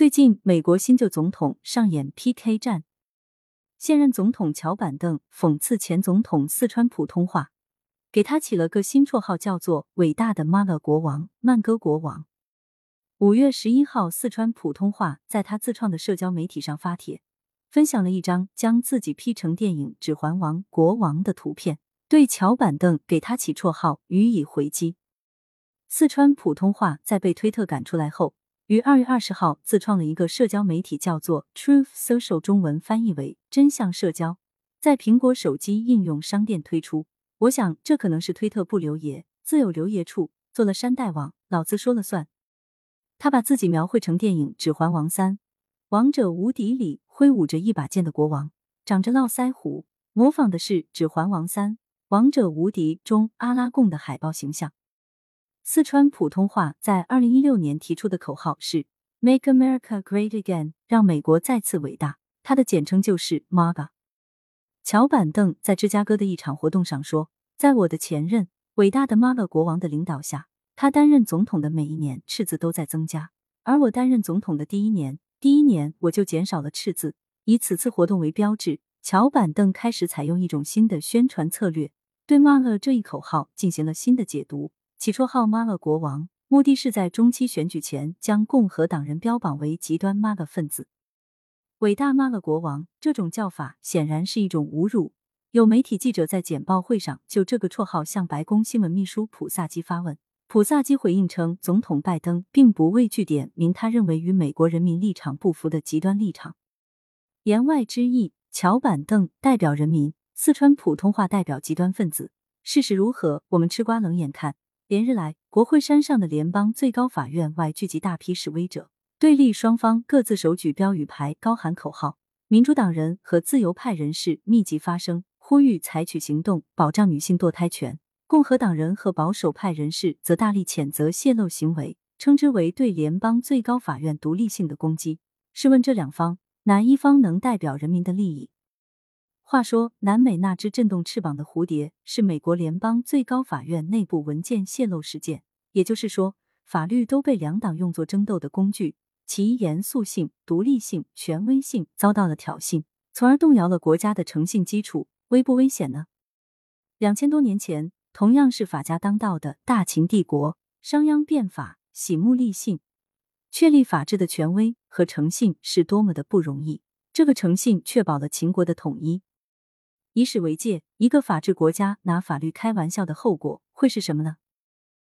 最近，美国新旧总统上演 PK 战，现任总统乔板凳讽刺前总统四川普通话，给他起了个新绰号，叫做“伟大的妈乐国王”、“慢歌国王”。五月十一号，四川普通话在他自创的社交媒体上发帖，分享了一张将自己 P 成电影《指环王》国王的图片，对乔板凳给他起绰号予以回击。四川普通话在被推特赶出来后。于二月二十号自创了一个社交媒体，叫做 Truth Social，中文翻译为真相社交，在苹果手机应用商店推出。我想这可能是推特不留爷，自有留爷处，做了山大王，老子说了算。他把自己描绘成电影《指环王三：王者无敌》里挥舞着一把剑的国王，长着络腮胡，模仿的是《指环王三：王者无敌》中阿拉贡的海报形象。四川普通话在二零一六年提出的口号是 “Make America Great Again”，让美国再次伟大。它的简称就是 MAGA。乔板凳在芝加哥的一场活动上说：“在我的前任伟大的 MAGA 国王的领导下，他担任总统的每一年赤字都在增加，而我担任总统的第一年，第一年我就减少了赤字。以此次活动为标志，乔板凳开始采用一种新的宣传策略，对 MAGA 这一口号进行了新的解读。”起绰号“妈了国王”，目的是在中期选举前将共和党人标榜为极端妈的分子。伟大妈了国王这种叫法显然是一种侮辱。有媒体记者在简报会上就这个绰号向白宫新闻秘书普萨基发问，普萨基回应称，总统拜登并不畏惧点名他认为与美国人民立场不符的极端立场。言外之意，乔板凳代表人民，四川普通话代表极端分子。事实如何？我们吃瓜冷眼看。连日来，国会山上的联邦最高法院外聚集大批示威者，对立双方各自手举标语牌，高喊口号。民主党人和自由派人士密集发声，呼吁采取行动保障女性堕胎权。共和党人和保守派人士则大力谴责泄露行为，称之为对联邦最高法院独立性的攻击。试问这两方，哪一方能代表人民的利益？话说，南美那只震动翅膀的蝴蝶是美国联邦最高法院内部文件泄露事件。也就是说，法律都被两党用作争斗的工具，其严肃性、独立性、权威性遭到了挑衅，从而动摇了国家的诚信基础。危不危险呢？两千多年前，同样是法家当道的大秦帝国，商鞅变法，喜目立信，确立法治的权威和诚信是多么的不容易。这个诚信确保了秦国的统一。以史为鉴，一个法治国家拿法律开玩笑的后果会是什么呢？